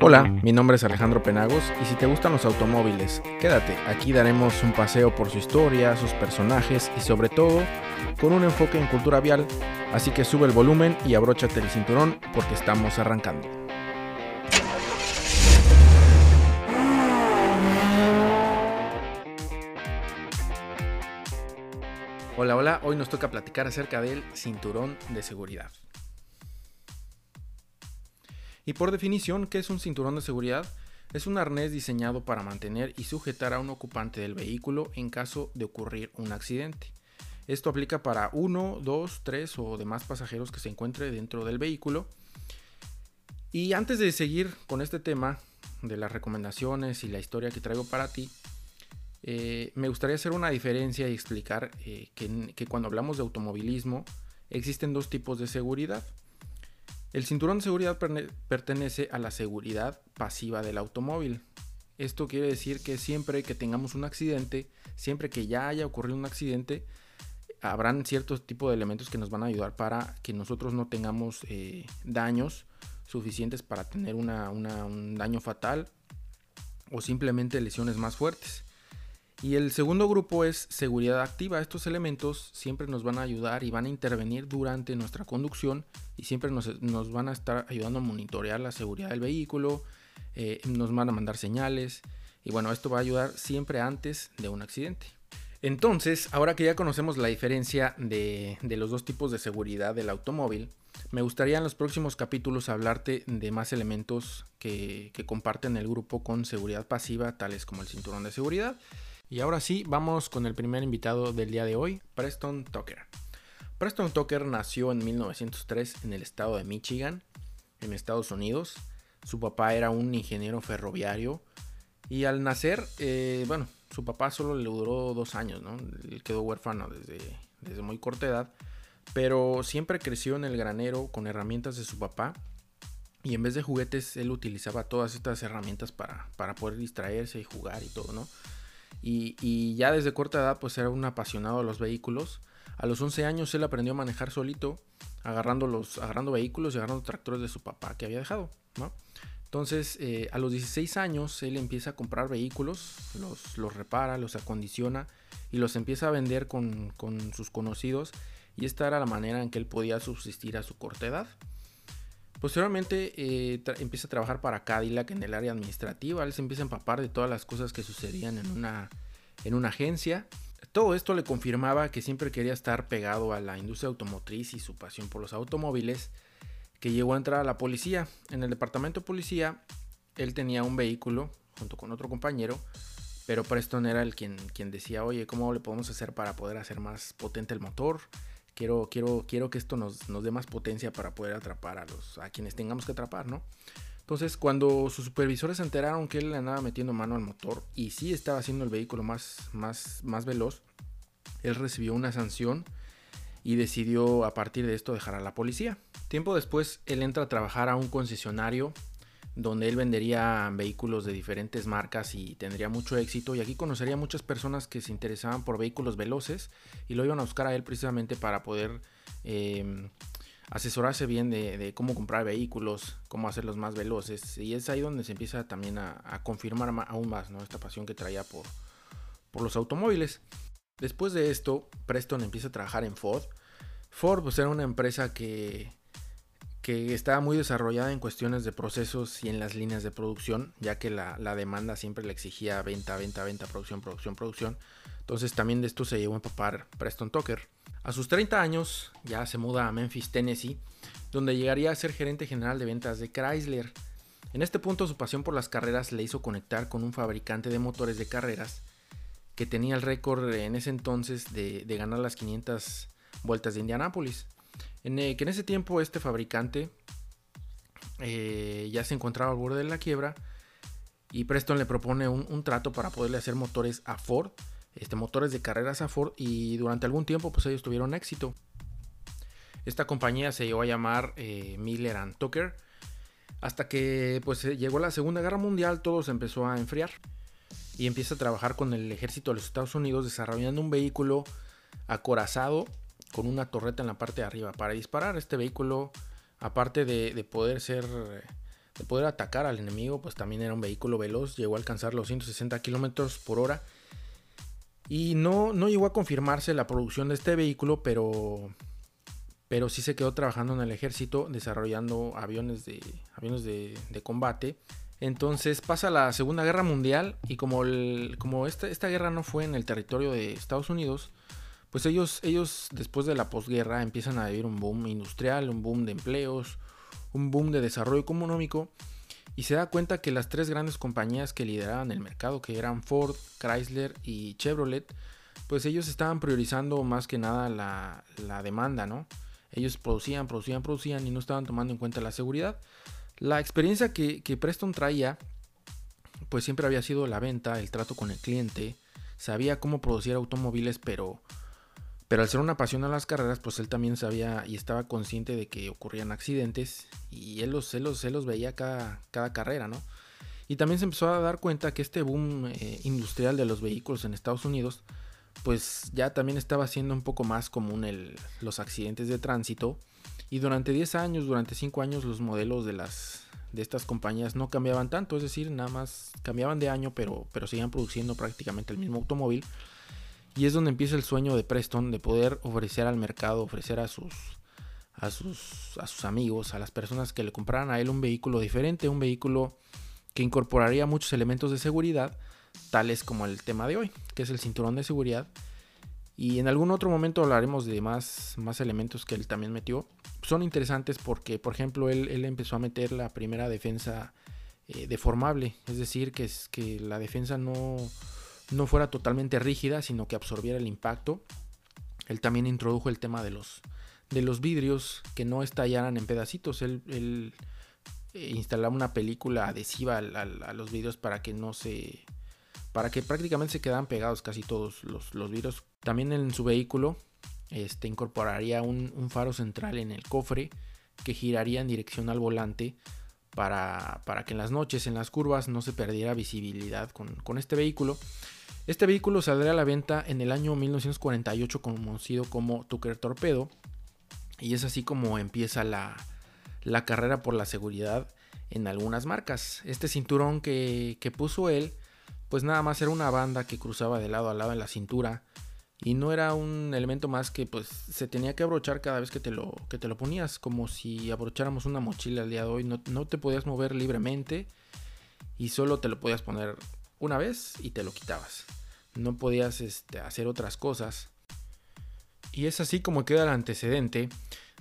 Hola, mi nombre es Alejandro Penagos y si te gustan los automóviles, quédate, aquí daremos un paseo por su historia, sus personajes y sobre todo con un enfoque en cultura vial, así que sube el volumen y abróchate el cinturón porque estamos arrancando. Hola, hola, hoy nos toca platicar acerca del cinturón de seguridad. Y por definición, ¿qué es un cinturón de seguridad? Es un arnés diseñado para mantener y sujetar a un ocupante del vehículo en caso de ocurrir un accidente. Esto aplica para uno, dos, tres o demás pasajeros que se encuentre dentro del vehículo. Y antes de seguir con este tema de las recomendaciones y la historia que traigo para ti, eh, me gustaría hacer una diferencia y explicar eh, que cuando hablamos de automovilismo existen dos tipos de seguridad. El cinturón de seguridad pertenece a la seguridad pasiva del automóvil. Esto quiere decir que siempre que tengamos un accidente, siempre que ya haya ocurrido un accidente, habrán ciertos tipos de elementos que nos van a ayudar para que nosotros no tengamos eh, daños suficientes para tener un daño fatal o simplemente lesiones más fuertes. Y el segundo grupo es seguridad activa. Estos elementos siempre nos van a ayudar y van a intervenir durante nuestra conducción y siempre nos, van a estar ayudando a monitorear la seguridad del vehículo, eh, nos van a mandar señales y bueno, esto va a ayudar siempre antes de un accidente. Entonces, ahora que ya conocemos la diferencia de, los dos tipos de seguridad del automóvil, me gustaría en los próximos capítulos hablarte de más elementos que, que comparten el grupo con seguridad pasiva, tales como el cinturón de seguridad y ahora sí, vamos con el primer invitado del día de hoy, Preston Tucker. Preston Tucker nació en 1903 en el estado de Michigan, en Estados Unidos. Su papá era un ingeniero ferroviario y al nacer, eh, bueno, su papá solo le duró dos años, ¿no? Él quedó huérfano desde, desde muy corta edad, pero siempre creció en el granero con herramientas de su papá y en vez de juguetes él utilizaba todas estas herramientas para, para poder distraerse y jugar y todo, ¿no? Y, ya desde corta edad pues era un apasionado de los vehículos. A los 11 años él aprendió a manejar solito, agarrando, los, agarrando vehículos y agarrando tractores de su papá que había dejado. Entonces eh, a los 16 años él empieza a comprar vehículos, los, los repara, los acondiciona y los empieza a vender con, con sus conocidos. Y esta era la manera en que él podía subsistir a su corta edad. Posteriormente eh, empieza a trabajar para Cadillac en el área administrativa. Él se empieza a empapar de todas las cosas que sucedían en una, en una agencia. Todo esto le confirmaba que siempre quería estar pegado a la industria automotriz y su pasión por los automóviles, que llegó a entrar a la policía. En el departamento de policía, él tenía un vehículo junto con otro compañero, pero Preston era el quien, quien decía, oye, ¿cómo le podemos hacer para poder hacer más potente el motor? Quiero, quiero, quiero que esto nos, nos dé más potencia para poder atrapar a, los, a quienes tengamos que atrapar, ¿no? Entonces, cuando sus supervisores se enteraron que él le andaba metiendo mano al motor y sí estaba haciendo el vehículo más, más, más veloz, él recibió una sanción y decidió a partir de esto dejar a la policía. Tiempo después, él entra a trabajar a un concesionario donde él vendería vehículos de diferentes marcas y tendría mucho éxito. Y aquí conocería muchas personas que se interesaban por vehículos veloces y lo iban a buscar a él precisamente para poder em, asesorarse bien de, cómo comprar vehículos, cómo hacerlos más veloces. Y es ahí donde se empieza también a, confirmar aún más esta pasión que traía por, por los automóviles. Después de esto, Preston empieza a trabajar en Ford. Ford pues, era una empresa que que estaba muy desarrollada en cuestiones de procesos y en las líneas de producción, ya que la, demanda siempre le exigía venta, venta, venta, producción, producción, producción. Entonces también de esto se llevó a empapar Preston Tucker. A sus 30 años ya se muda a Memphis, Tennessee, donde llegaría a ser gerente general de ventas de Chrysler. En este punto su pasión por las carreras le hizo conectar con un fabricante de motores de carreras que tenía el récord en ese entonces de, de ganar las 500 vueltas de Indianápolis. En, eh, que en ese tiempo este fabricante eh, ya se encontraba al borde de la quiebra y Preston le propone un, trato para poderle hacer motores a Ford, este, motores de carreras a Ford y durante algún tiempo pues ellos tuvieron éxito. Esta compañía se llegó a llamar eh, Miller and Tucker hasta que pues llegó la Segunda Guerra Mundial todo se empezó a enfriar y empieza a trabajar con el ejército de los Estados Unidos desarrollando un vehículo acorazado con una torreta en la parte de arriba para disparar. Este vehículo, aparte de, poder ser de poder atacar al enemigo, pues también era un vehículo veloz, llegó a alcanzar los 160 kilómetros por hora. Y no, no llegó a confirmarse la producción de este vehículo, pero, pero sí se quedó trabajando en el ejército desarrollando aviones de, aviones de, combate. Entonces pasa la Segunda Guerra Mundial y como, como esta, esta, guerra no fue en el territorio de Estados Unidos, pues ellos, ellos después de la posguerra empiezan a vivir un boom industrial, un boom de empleos, un boom de desarrollo económico y se da cuenta que las tres grandes compañías que lideraban el mercado, que eran Ford, Chrysler y Chevrolet, pues ellos estaban priorizando más que nada la, demanda, ¿no? Ellos producían, producían, producían y no estaban tomando en cuenta la seguridad. La experiencia que, que Preston traía, pues siempre había sido la venta, el trato con el cliente, sabía cómo producir automóviles, pero pero al ser una pasión a las carreras, pues él también sabía y estaba consciente de que ocurrían accidentes y él los, los, veía cada, cada carrera, ¿no? Y también se empezó a dar cuenta que este boom eh, industrial de los vehículos en Estados Unidos, pues ya también estaba siendo un poco más común los accidentes de tránsito. Y durante 10 años, durante 5 años, los modelos de, las, de estas compañías no cambiaban tanto, es decir, nada más cambiaban de año, pero, pero seguían produciendo prácticamente el mismo automóvil. Y es donde empieza el sueño de Preston de poder ofrecer al mercado, ofrecer a sus, a sus, a sus amigos, a las personas que le compraran a él un vehículo diferente, un vehículo que incorporaría muchos elementos de seguridad, tales como el tema de hoy, que es el cinturón de seguridad. Y en algún otro momento hablaremos de más, más elementos que él también metió. Son interesantes porque, por ejemplo, él, él empezó a meter la primera defensa eh, deformable, es decir, que, es, que la defensa no, no fuera totalmente rígida, sino que absorbiera el impacto. Él también introdujo el tema de los, de los vidrios que no estallaran en pedacitos. Él, eh, instalaba una película adhesiva a, los vidrios para que no se... para que prácticamente se quedaran pegados casi todos los, los vidrios. También en su vehículo este, incorporaría un, faro central en el cofre que giraría en dirección al volante para, para, que en las noches, en las curvas, no se perdiera visibilidad con, con este vehículo. Este vehículo saldrá a la venta en el año 1948 conocido como Tucker Torpedo. Y es así como empieza la, carrera por la seguridad en algunas marcas. Este cinturón que, puso él pues nada más era una banda que cruzaba de lado a lado en la cintura. Y no era un elemento más que pues se tenía que abrochar cada vez que te lo, que te lo ponías, como si abrocháramos una mochila al día de hoy, no, no te podías mover libremente y solo te lo podías poner una vez y te lo quitabas no podías este, hacer otras cosas. Y es así como queda el antecedente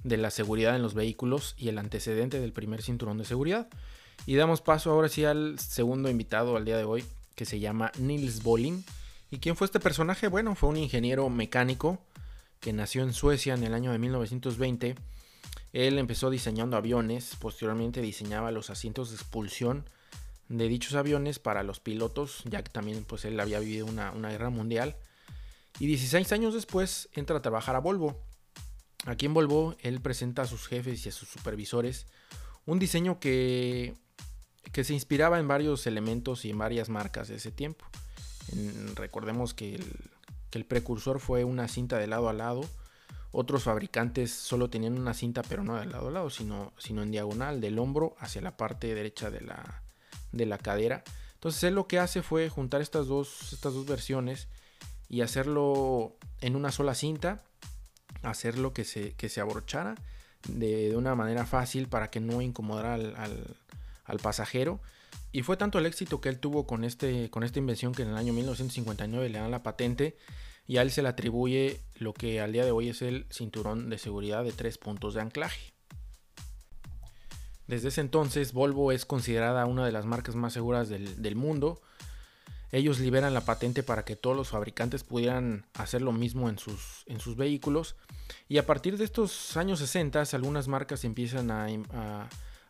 de la seguridad en los vehículos y el antecedente del primer cinturón de seguridad. Y damos paso ahora sí al segundo invitado al día de hoy, que se llama Nils Bolling. ¿Y quién fue este personaje? Bueno, fue un ingeniero mecánico que nació en Suecia en el año de 1920. Él empezó diseñando aviones, posteriormente diseñaba los asientos de expulsión de dichos aviones para los pilotos, ya que también pues él había vivido una, guerra mundial. Y 16 años después entra a trabajar a Volvo. Aquí en Volvo él presenta a sus jefes y a sus supervisores un diseño que, que se inspiraba en varios elementos y en varias marcas de ese tiempo. recordemos que el, que el precursor fue una cinta de lado a lado. Otros fabricantes solo tenían una cinta, pero no de lado a lado, sino, sino en diagonal, del hombro hacia la parte derecha de la, de la cadera. Entonces él lo que hace fue juntar estas dos, estas dos versiones y hacerlo en una sola cinta, hacerlo que se, que se abrochara de, una manera fácil para que no incomodara al, pasajero. Y fue tanto el éxito que él tuvo con, este, con esta invención que en el año 1959 le dan la patente y a él se le atribuye lo que al día de hoy es el cinturón de seguridad de tres puntos de anclaje. Desde ese entonces, Volvo es considerada una de las marcas más seguras del, mundo. Ellos liberan la patente para que todos los fabricantes pudieran hacer lo mismo en sus, en sus vehículos. Y a partir de estos años 60, algunas marcas empiezan a,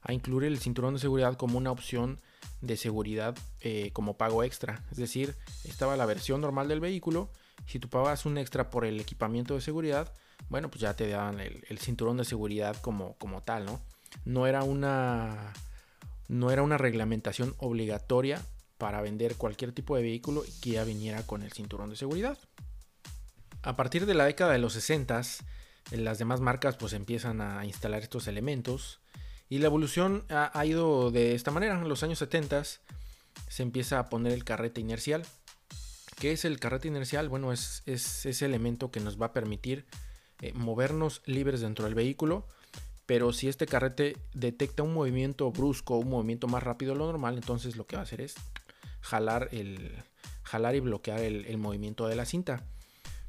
incluir el cinturón de seguridad como una opción de seguridad eh, como pago extra. Es decir, estaba la versión normal del vehículo. Si tú pagabas un extra por el equipamiento de seguridad, bueno, pues ya te daban el, el cinturón de seguridad como, como tal, ¿no? No era una, no era una reglamentación obligatoria para vender cualquier tipo de vehículo que ya viniera con el cinturón de seguridad. A partir de la década de los 60, las demás marcas pues empiezan a instalar estos elementos Y la evolución ha, ido de esta manera. En los años 70 se empieza a poner el carrete inercial. ¿Qué es el carrete inercial? Bueno, es, ese elemento que nos va a permitir eh, movernos libres dentro del vehículo. Pero si este carrete detecta un movimiento brusco, un movimiento más rápido de lo normal, entonces lo que va a hacer es jalar, el, jalar y bloquear el, movimiento de la cinta.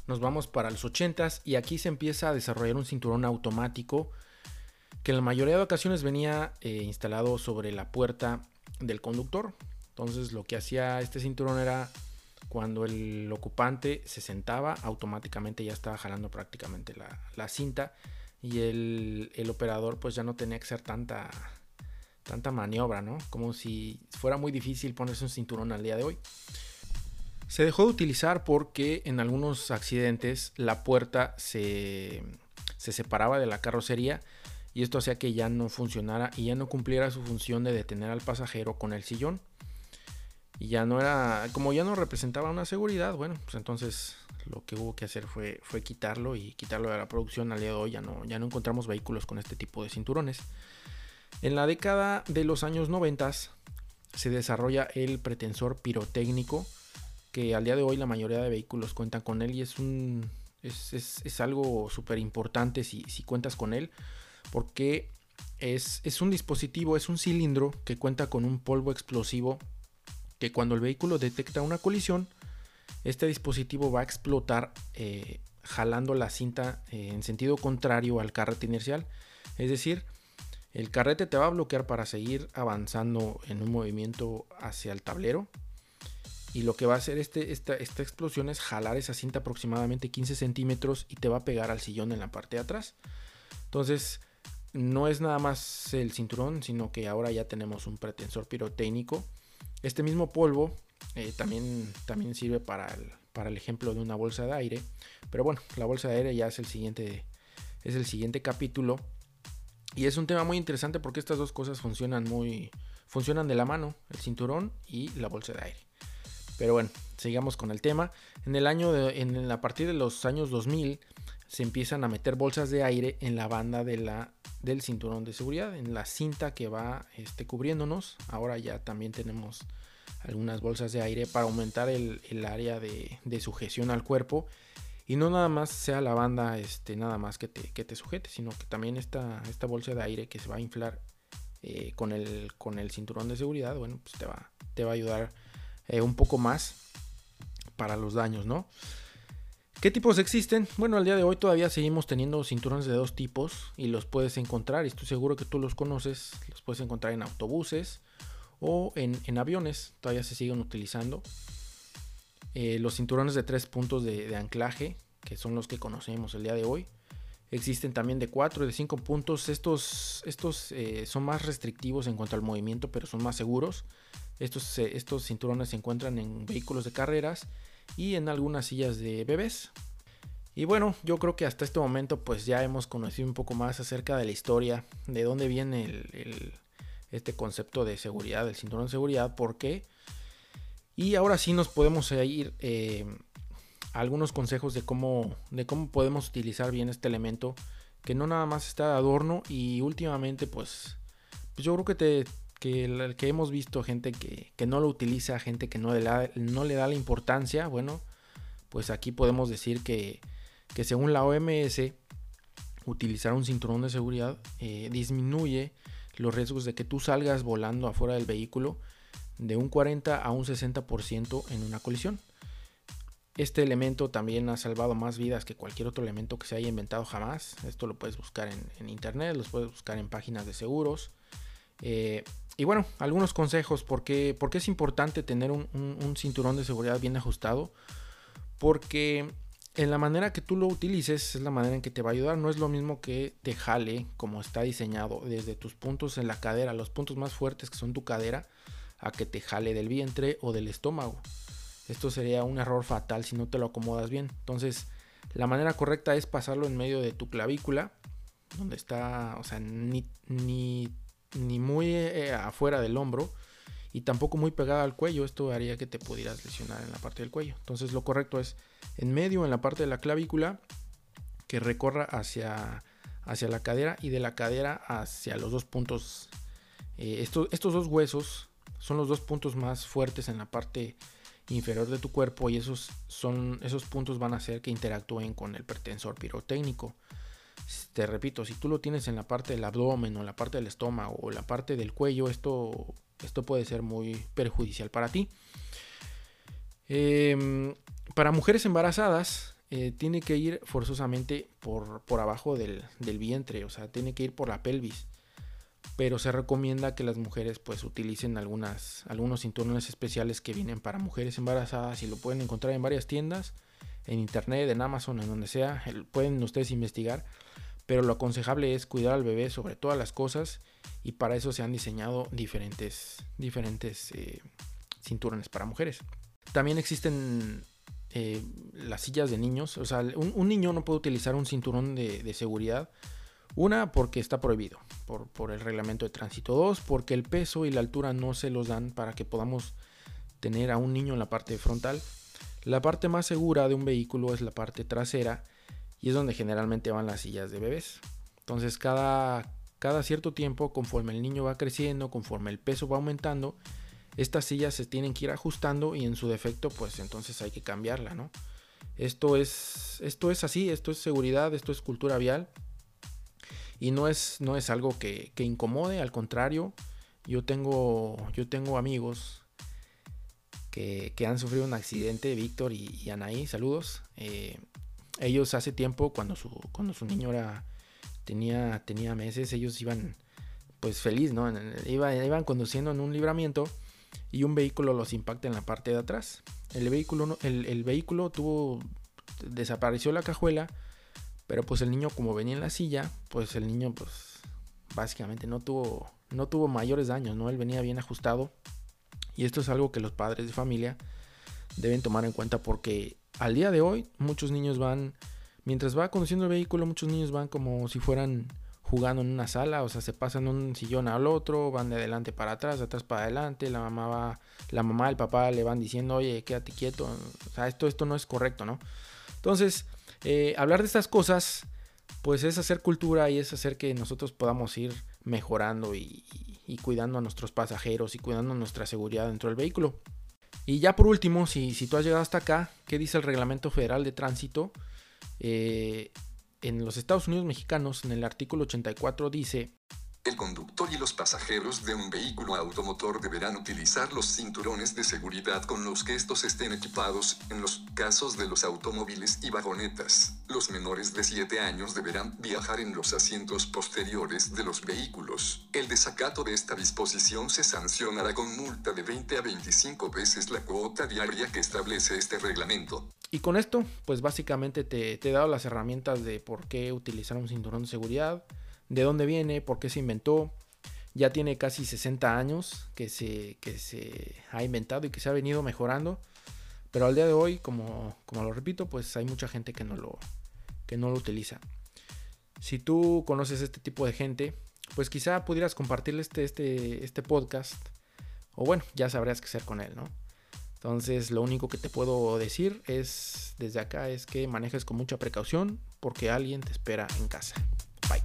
Nos vamos para los 80s y aquí se empieza a desarrollar un cinturón automático que en la mayoría de ocasiones venía eh, instalado sobre la puerta del conductor. Entonces lo que hacía este cinturón era cuando el ocupante se sentaba, automáticamente ya estaba jalando prácticamente la, cinta y el, operador pues ya no tenía que hacer tanta, tanta maniobra, ¿no? Como si fuera muy difícil ponerse un cinturón al día de hoy. Se dejó de utilizar porque en algunos accidentes la puerta se, se separaba de la carrocería y esto hacía que ya no funcionara y ya no cumpliera su función de detener al pasajero con el sillón. Y ya no era, como ya no representaba una seguridad, bueno, pues entonces lo que hubo que hacer fue, fue quitarlo y quitarlo de la producción. Al día de hoy ya no, ya no encontramos vehículos con este tipo de cinturones. En la década de los años 90 se desarrolla el pretensor pirotécnico, que al día de hoy la mayoría de vehículos cuentan con él y es un es, es, algo súper importante si, si cuentas con él porque es, un dispositivo, es un cilindro que cuenta con un polvo explosivo que cuando el vehículo detecta una colisión, este dispositivo va a explotar eh, jalando la cinta eh, en sentido contrario al carrete inercial. Es decir, el carrete te va a bloquear para seguir avanzando en un movimiento hacia el tablero. Y lo que va a hacer este, esta, esta explosión es jalar esa cinta aproximadamente 15 centímetros y te va a pegar al sillón en la parte de atrás. Entonces, no es nada más el cinturón, sino que ahora ya tenemos un pretensor pirotécnico. Este mismo polvo eh, también, también sirve para el, para el ejemplo de una bolsa de aire. Pero bueno, la bolsa de aire ya es el siguiente, es el siguiente capítulo. Y es un tema muy interesante porque estas dos cosas funcionan muy funcionan de la mano, el cinturón y la bolsa de aire. Pero bueno, sigamos con el tema. En el año de, en, a partir de los años 2000 se empiezan a meter bolsas de aire en la banda de la, del cinturón de seguridad, en la cinta que va este, cubriéndonos. Ahora ya también tenemos algunas bolsas de aire para aumentar el, área de, sujeción al cuerpo. Y no nada más sea la banda este, nada más que te, que te sujete, sino que también esta, esta bolsa de aire que se va a inflar eh, con, el, con el cinturón de seguridad, bueno, pues te va, te va a ayudar eh, un poco más para los daños, ¿no? ¿Qué tipos existen? Bueno, al día de hoy todavía seguimos teniendo cinturones de dos tipos y los puedes encontrar, y estoy seguro que tú los conoces, los puedes encontrar en autobuses o en, aviones, todavía se siguen utilizando. Eh, los cinturones de tres puntos de, anclaje, que son los que conocemos el día de hoy. Existen también de cuatro y de cinco puntos. Estos, estos eh, son más restrictivos en cuanto al movimiento, pero son más seguros. Estos, eh, estos cinturones se encuentran en vehículos de carreras y en algunas sillas de bebés. Y bueno, yo creo que hasta este momento pues ya hemos conocido un poco más acerca de la historia, de dónde viene el, este concepto de seguridad, del cinturón de seguridad, por qué. Y ahora sí nos podemos ir eh, a algunos consejos de cómo, de cómo podemos utilizar bien este elemento, que no nada más está de adorno y últimamente pues, pues yo creo que te, que, que hemos visto gente que, no lo utiliza, gente que no le, da, no le da la importancia, bueno, pues aquí podemos decir que, según la OMS, utilizar un cinturón de seguridad eh, disminuye los riesgos de que tú salgas volando afuera del vehículo de un 40 a un 60% en una colisión. Este elemento también ha salvado más vidas que cualquier otro elemento que se haya inventado jamás. Esto lo puedes buscar en, internet, lo puedes buscar en páginas de seguros. Eh, y bueno, algunos consejos, porque, porque es importante tener un, cinturón de seguridad bien ajustado, porque en la manera que tú lo utilices es la manera en que te va a ayudar. No es lo mismo que te jale como está diseñado desde tus puntos en la cadera, los puntos más fuertes que son tu cadera, a que te jale del vientre o del estómago. Esto sería un error fatal si no te lo acomodas bien. Entonces, la manera correcta es pasarlo en medio de tu clavícula, donde está, o sea, ni, ni ni muy eh, afuera del hombro y tampoco muy pegada al cuello. Esto haría que te pudieras lesionar en la parte del cuello. Entonces lo correcto es en medio, en la parte de la clavícula, que recorra hacia, hacia la cadera y de la cadera hacia los dos puntos. Eh, estos, estos dos huesos son los dos puntos más fuertes en la parte inferior de tu cuerpo y esos, son, esos puntos van a hacer que interactúen con el pretensor pirotécnico. Te repito, si tú lo tienes en la parte del abdomen o la parte del estómago o la parte del cuello, esto, esto puede ser muy perjudicial para ti. Em, para mujeres embarazadas, eh, tiene que ir forzosamente por, por abajo del, del, vientre, o sea, tiene que ir por la pelvis. Pero se recomienda que las mujeres pues utilicen algunas, algunos cinturones especiales que vienen para mujeres embarazadas y lo pueden encontrar en varias tiendas, en internet, en Amazon, en donde sea, pueden ustedes investigar. Pero lo aconsejable es cuidar al bebé sobre todas las cosas y para eso se han diseñado diferentes, diferentes eh, cinturones para mujeres. También existen eh, las sillas de niños. O sea, un, niño no puede utilizar un cinturón de, seguridad. Una, porque está prohibido por, el reglamento de tránsito. Dos, porque el peso y la altura no se los dan para que podamos tener a un niño en la parte frontal. La parte más segura de un vehículo es la parte trasera y es donde generalmente van las sillas de bebés. Entonces cada, cada cierto tiempo, conforme el niño va creciendo, conforme el peso va aumentando, estas sillas se tienen que ir ajustando y en su defecto pues entonces hay que cambiarla, ¿no? Esto es, esto es así, esto es seguridad, esto es cultura vial y no es, no es algo que, incomode, al contrario, yo tengo, yo tengo amigos que, han sufrido un accidente, Víctor y, Anaí, saludos. Eh, ellos hace tiempo, cuando su, cuando su niño era, tenía, tenía meses, ellos iban pues feliz, ¿no? Iban, iban conduciendo en un libramiento y un vehículo los impacta en la parte de atrás. El vehículo, el, vehículo tuvo, desapareció la cajuela, pero pues el niño como venía en la silla, pues el niño pues básicamente no tuvo, no tuvo mayores daños, ¿no? Él venía bien ajustado y esto es algo que los padres de familia deben tomar en cuenta porque al día de hoy muchos niños van, mientras va conduciendo el vehículo, muchos niños van como si fueran jugando en una sala, o sea, se pasan un sillón al otro, van de adelante para atrás, de atrás para adelante, la mamá va, la mamá, el papá le van diciendo, oye, quédate quieto, o sea, esto, esto no es correcto, ¿no? Entonces, eh, hablar de estas cosas, pues es hacer cultura y es hacer que nosotros podamos ir mejorando y, cuidando a nuestros pasajeros y cuidando nuestra seguridad dentro del vehículo. Y ya por último, si, si tú has llegado hasta acá, ¿qué dice el Reglamento Federal de Tránsito? Eh, en los Estados Unidos mexicanos, en el artículo 84 dice, el conductor y los pasajeros de un vehículo automotor deberán utilizar los cinturones de seguridad con los que estos estén equipados en los casos de los automóviles y vagonetas. Los menores de 7 años deberán viajar en los asientos posteriores de los vehículos. El desacato de esta disposición se sancionará con multa de 20 a 25 veces la cuota diaria que establece este reglamento. Y con esto, pues básicamente te, te he dado las herramientas de por qué utilizar un cinturón de seguridad de dónde viene, por qué se inventó. Ya tiene casi 60 años que se, que se ha inventado y que se ha venido mejorando. Pero al día de hoy, como, como lo repito, pues hay mucha gente que no lo, que no lo utiliza. Si tú conoces este tipo de gente, pues quizá pudieras compartirle este, este, este podcast. O bueno, ya sabrás qué hacer con él, ¿no? Entonces, lo único que te puedo decir es desde acá es que manejes con mucha precaución porque alguien te espera en casa. バイ